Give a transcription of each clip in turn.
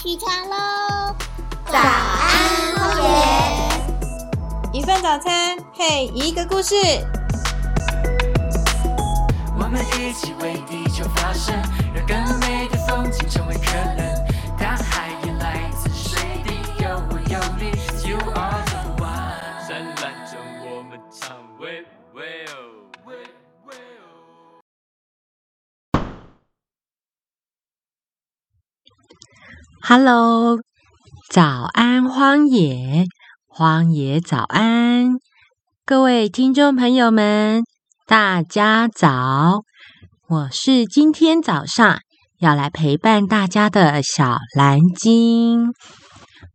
起床喽！早安，荒野。一份早餐配一个故事。我们一起为地球发声，让更美的风景成为可能。大海也来自水滴，有我有你，You are the one。灿烂中我们唱喂喂哦，喂 Hello，早安，荒野，荒野早安，各位听众朋友们，大家早！我是今天早上要来陪伴大家的小蓝鲸，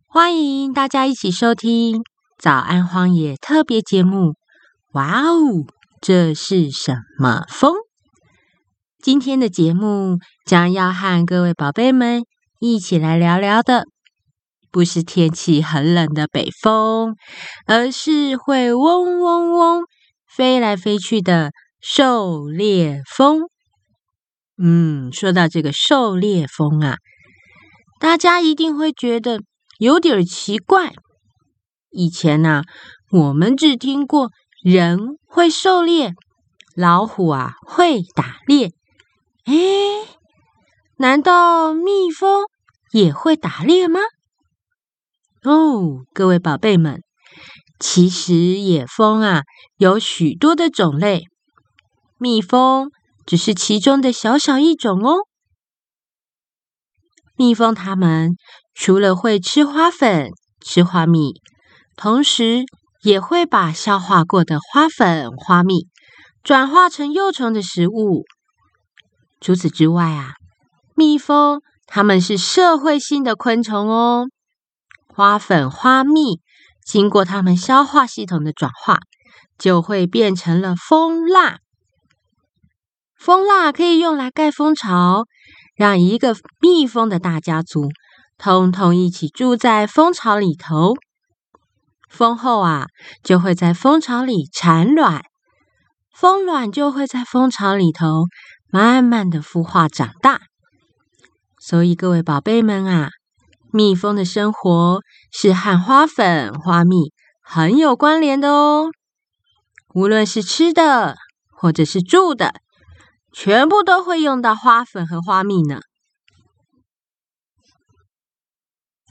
欢迎大家一起收听《早安荒野》特别节目。哇哦，这是什么风？今天的节目将要和各位宝贝们。一起来聊聊的，不是天气很冷的北风，而是会嗡嗡嗡飞来飞去的狩猎风。嗯，说到这个狩猎风啊，大家一定会觉得有点奇怪。以前呢、我们只听过人会狩猎，老虎啊会打猎。诶，难道蜜蜂？也会打猎吗？哦，各位宝贝们，其实野蜂啊有许多的种类，蜜蜂只是其中的小小一种哦。蜜蜂它们除了会吃花粉、吃花蜜，同时也会把消化过的花粉、花蜜转化成幼虫的食物。除此之外啊，蜜蜂。它们是社会性的昆虫哦，花粉、花蜜经过它们消化系统的转化，就会变成了蜂蜡。蜂蜡可以用来盖蜂巢，让一个蜜蜂的大家族通通一起住在蜂巢里头。蜂后啊，就会在蜂巢里产卵，蜂卵就会在蜂巢里头慢慢的孵化长大。所以，各位宝贝们啊，蜜蜂的生活是和花粉、花蜜很有关联的哦。无论是吃的，或者是住的，全部都会用到花粉和花蜜呢。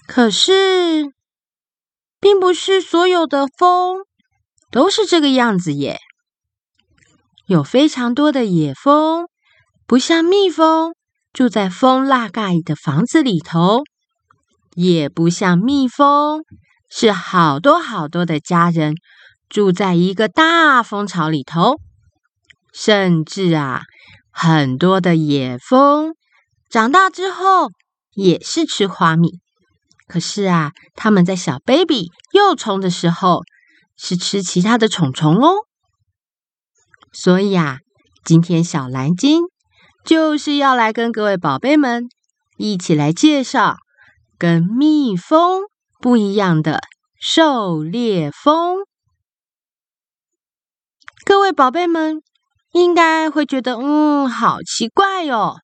可是，并不是所有的蜂都是这个样子耶。有非常多的野蜂，不像蜜蜂。住在蜂蜡盖的房子里头，也不像蜜蜂，是好多好多的家人住在一个大蜂巢里头。甚至啊，很多的野蜂长大之后也是吃花蜜。可是啊，它们在小 baby 幼虫的时候是吃其他的虫虫哦。所以啊，今天小蓝鲸。就是要来跟各位宝贝们一起来介绍跟蜜蜂不一样的狩猎蜂。各位宝贝们应该会觉得，嗯，好奇怪哟！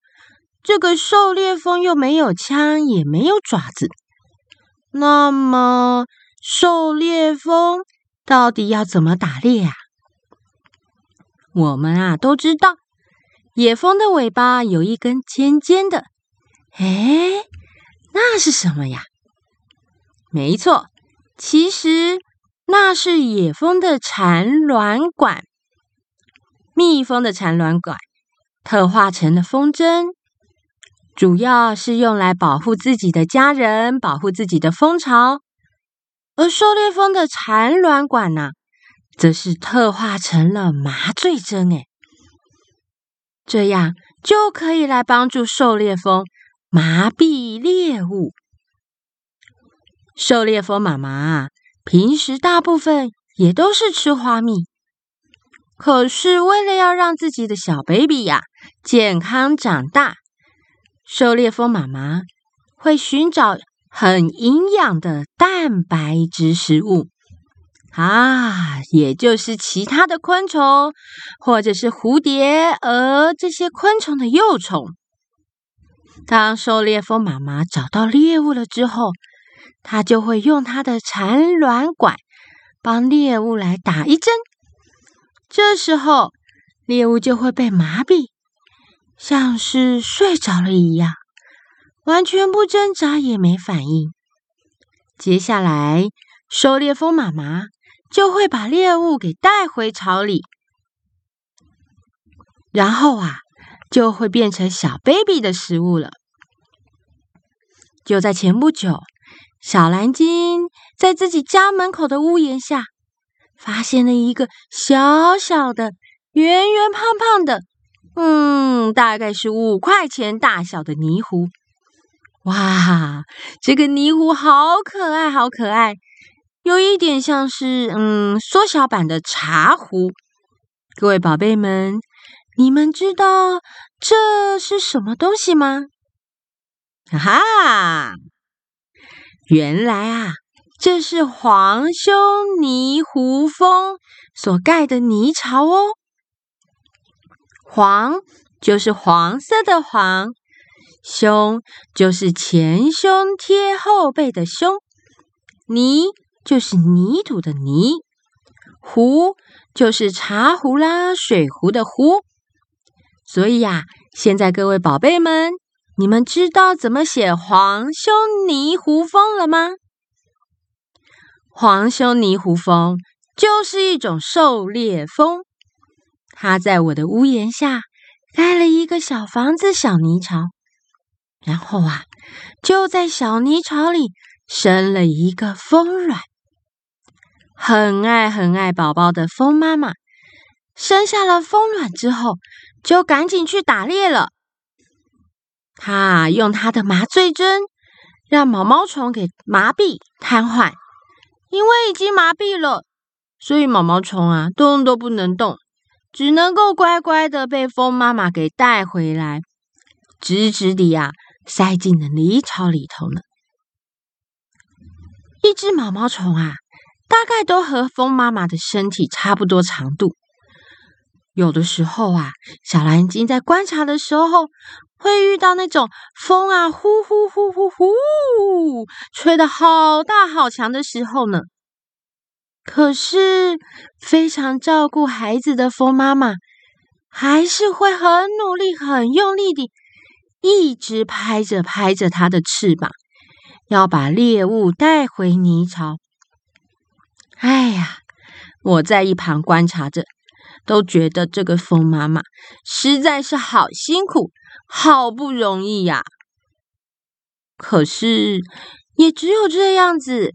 这个狩猎蜂又没有枪，也没有爪子，那么狩猎蜂到底要怎么打猎啊？我们啊都知道。野蜂的尾巴有一根尖尖的，哎，那是什么呀？没错，其实那是野蜂的产卵管。蜜蜂的产卵管特化成了风筝，主要是用来保护自己的家人、保护自己的蜂巢。而狩猎蜂的产卵管呢，则是特化成了麻醉针，哎。这样就可以来帮助狩猎蜂麻痹猎物。狩猎蜂妈妈平时大部分也都是吃花蜜，可是为了要让自己的小 baby 呀健康长大，狩猎蜂妈妈会寻找很营养的蛋白质食物。啊，也就是其他的昆虫，或者是蝴蝶、蛾这些昆虫的幼虫。当狩猎蜂妈妈找到猎物了之后，它就会用它的产卵管帮猎物来打一针。这时候，猎物就会被麻痹，像是睡着了一样，完全不挣扎也没反应。接下来，狩猎蜂妈妈就会把猎物给带回巢里，然后啊，就会变成小 baby 的食物了。就在前不久，小蓝鲸在自己家门口的屋檐下，发现了一个小小的、圆圆胖胖的，嗯，大概是五块钱大小的泥壶。哇，这个泥壶好可爱，好可爱，有一点像是嗯缩小版的茶壶。各位宝贝们，你们知道这是什么东西吗？哈哈，原来啊，这是黄胸泥狐蜂所盖的泥巢哦。黄就是黄色的黄，胸就是前胸贴后背的胸，泥就是泥土的泥，壶就是茶壶啦、水壶的壶。所以呀，现在各位宝贝们。你们知道怎么写黄胸泥狐蜂了吗？黄胸泥狐蜂就是一种狩猎蜂，它在我的屋檐下盖了一个小房子、小泥巢，然后啊，就在小泥巢里生了一个蜂卵。很爱很爱宝宝的蜂妈妈，生下了蜂卵之后，就赶紧去打猎了。他用他的麻醉针让毛毛虫给麻痹瘫痪，因为已经麻痹了，所以毛毛虫啊动都不能动，只能够乖乖的被蜂妈妈给带回来，直直的呀塞进了泥巢里头呢。一只毛毛虫啊，大概都和风妈妈的身体差不多长度。有的时候啊，小蓝鲸在观察的时候。会遇到那种风啊，呼呼呼呼呼，吹得好大好强的时候呢。可是非常照顾孩子的风妈妈，还是会很努力、很用力的，一直拍着拍着它的翅膀，要把猎物带回泥巢。哎呀，我在一旁观察着，都觉得这个风妈妈实在是好辛苦。好不容易呀，可是也只有这样子，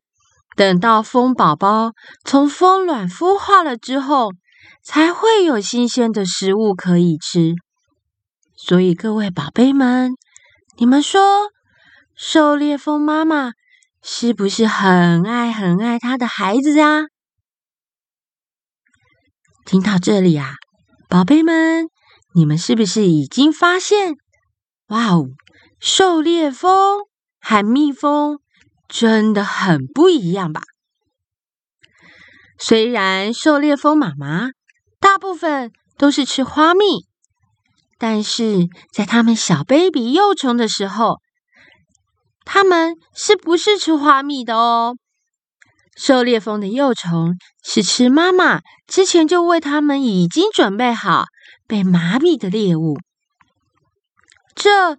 等到蜂宝宝从蜂卵孵化了之后，才会有新鲜的食物可以吃。所以各位宝贝们，你们说，狩猎蜂妈妈是不是很爱很爱他的孩子啊？听到这里啊，宝贝们，你们是不是已经发现？哇哦，狩猎蜂和蜜蜂真的很不一样吧？虽然狩猎蜂妈妈大部分都是吃花蜜，但是在它们小 baby 幼虫的时候，它们是不是吃花蜜的哦？狩猎蜂的幼虫是吃妈妈之前就为它们已经准备好被麻痹的猎物。这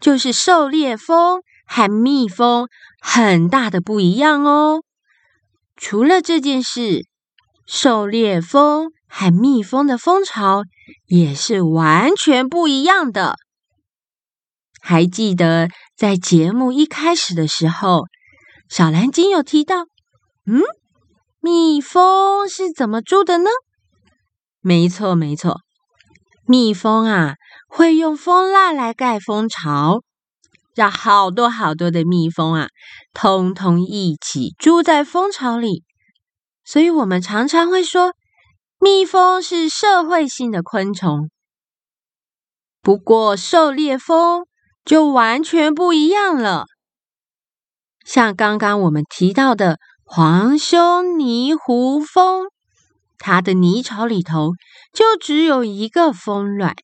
就是狩猎蜂和蜜蜂很大的不一样哦。除了这件事，狩猎蜂和蜜蜂的蜂巢也是完全不一样的。还记得在节目一开始的时候，小蓝鲸有提到，嗯，蜜蜂是怎么住的呢？没错，没错，蜜蜂啊。会用蜂蜡来盖蜂巢，让好多好多的蜜蜂啊，通通一起住在蜂巢里。所以，我们常常会说，蜜蜂是社会性的昆虫。不过，狩猎蜂就完全不一样了。像刚刚我们提到的黄胸泥狐蜂，它的泥巢里头就只有一个蜂卵。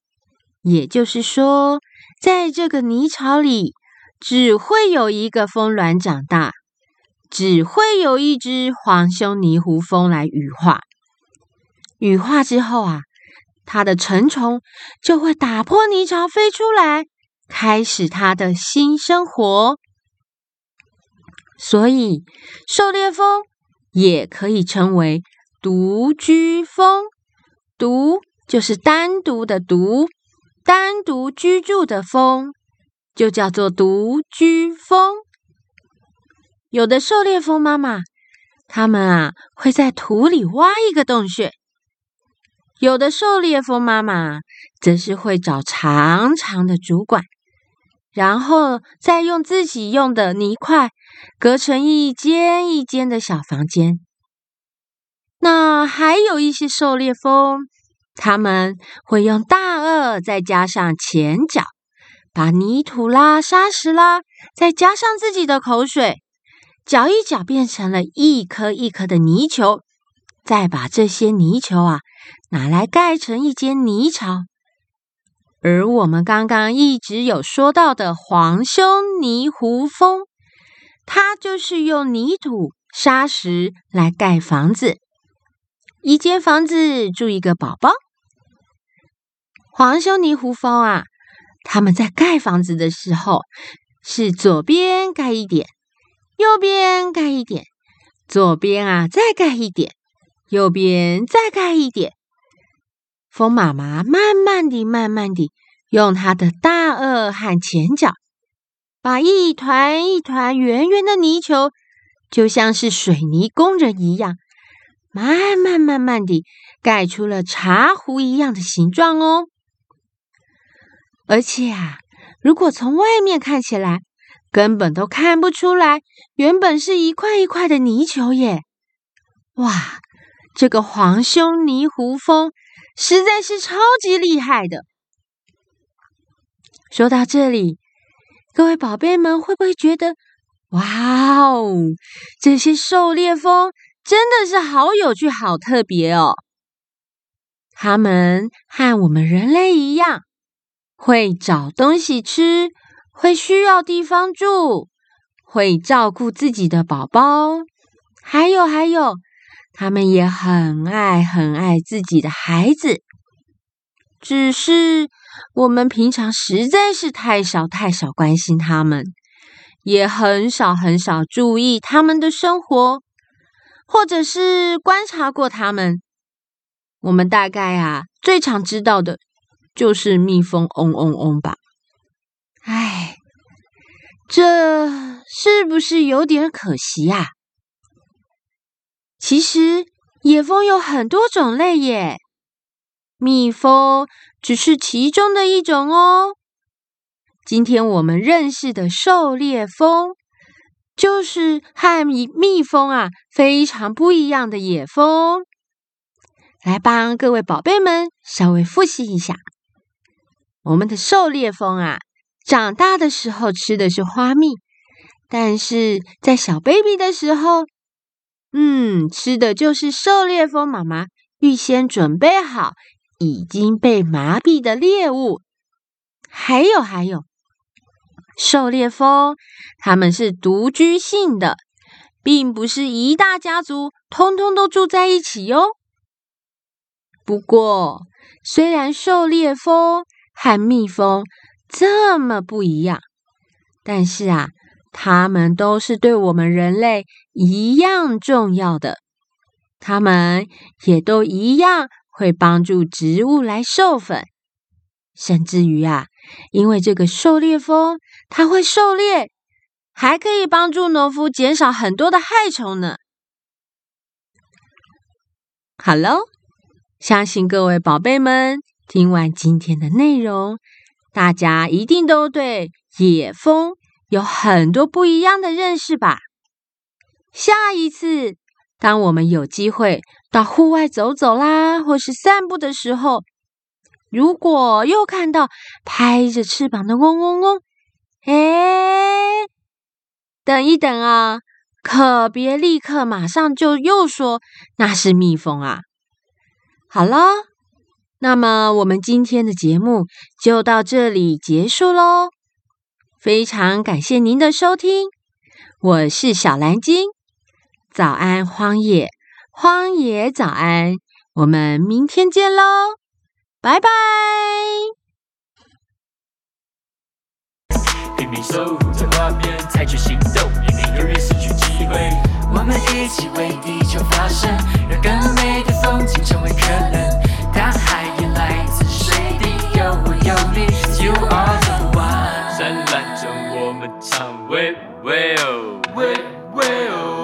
也就是说，在这个泥巢里，只会有一个蜂卵长大，只会有一只黄胸泥狐蜂来羽化。羽化之后啊，它的成虫就会打破泥巢飞出来，开始它的新生活。所以，狩猎蜂也可以称为独居蜂。独就是单独的独，单独居住的蜂，就叫做独居蜂。有的狩猎蜂妈妈，它们啊会在土里挖一个洞穴；有的狩猎蜂妈妈，则是会找长长的竹管，然后再用自己用的泥块隔成一间一间的小房间。那还有一些狩猎蜂，他们会用大颚再加上前脚，把泥土啦、沙石啦，再加上自己的口水，搅一搅，变成了一颗一颗的泥球，再把这些泥球啊拿来盖成一间泥巢。而我们刚刚一直有说到的黄胸泥狐蜂，它就是用泥土、沙石来盖房子。一间房子住一个宝宝，黄胸泥狐蜂啊，他们在盖房子的时候是左边盖一点，右边盖一点，左边啊再盖一点，右边再盖一点。风妈妈慢慢地、慢慢地用它的大颚和前脚，把一团一团圆圆的泥球，就像是水泥工人一样。慢慢慢慢地盖出了茶壶一样的形状哦，而且啊，如果从外面看起来，根本都看不出来，原本是一块一块的泥球耶！哇，这个黄胸泥狐蜂实在是超级厉害的。说到这里，各位宝贝们会不会觉得，哇哦，这些狩猎蜂？真的是好有趣、好特别哦！他们和我们人类一样，会找东西吃，会需要地方住，会照顾自己的宝宝，还有还有，他们也很爱很爱自己的孩子。只是我们平常实在是太少太少关心他们，也很少很少注意他们的生活。或者是观察过它们，我们大概啊最常知道的就是蜜蜂嗡嗡嗡吧。唉，这是不是有点可惜呀？其实野蜂有很多种类耶，蜜蜂只是其中的一种哦。今天我们认识的狩猎蜂。就是和蜜蜂啊非常不一样的野蜂，来帮各位宝贝们稍微复习一下。我们的狩猎蜂啊，长大的时候吃的是花蜜，但是在小 baby 的时候，嗯，吃的就是狩猎蜂妈妈预先准备好已经被麻痹的猎物。还有还有。狩猎蜂，他们是独居性的，并不是一大家族通通都住在一起哟。不过，虽然狩猎蜂和蜜蜂这么不一样，但是啊，它们都是对我们人类一样重要的。它们也都一样会帮助植物来授粉，甚至于啊。因为这个狩猎蜂，它会狩猎，还可以帮助农夫减少很多的害虫呢。好喽，相信各位宝贝们听完今天的内容，大家一定都对野蜂有很多不一样的认识吧？下一次，当我们有机会到户外走走啦，或是散步的时候，如果又看到拍着翅膀的嗡嗡嗡，哎，等一等啊，可别立刻马上就又说那是蜜蜂啊！好了，那么我们今天的节目就到这里结束喽。非常感谢您的收听，我是小蓝鲸。早安，荒野，荒野早安，我们明天见喽，拜拜。拼命守护着画面，采取行动，以免永远失去机会。我们一起为地球发声，让更美的风景成为可能。大海也来自水滴，有我有你，You are the one。灿烂中我们唱，喂喂哦，喂喂哦。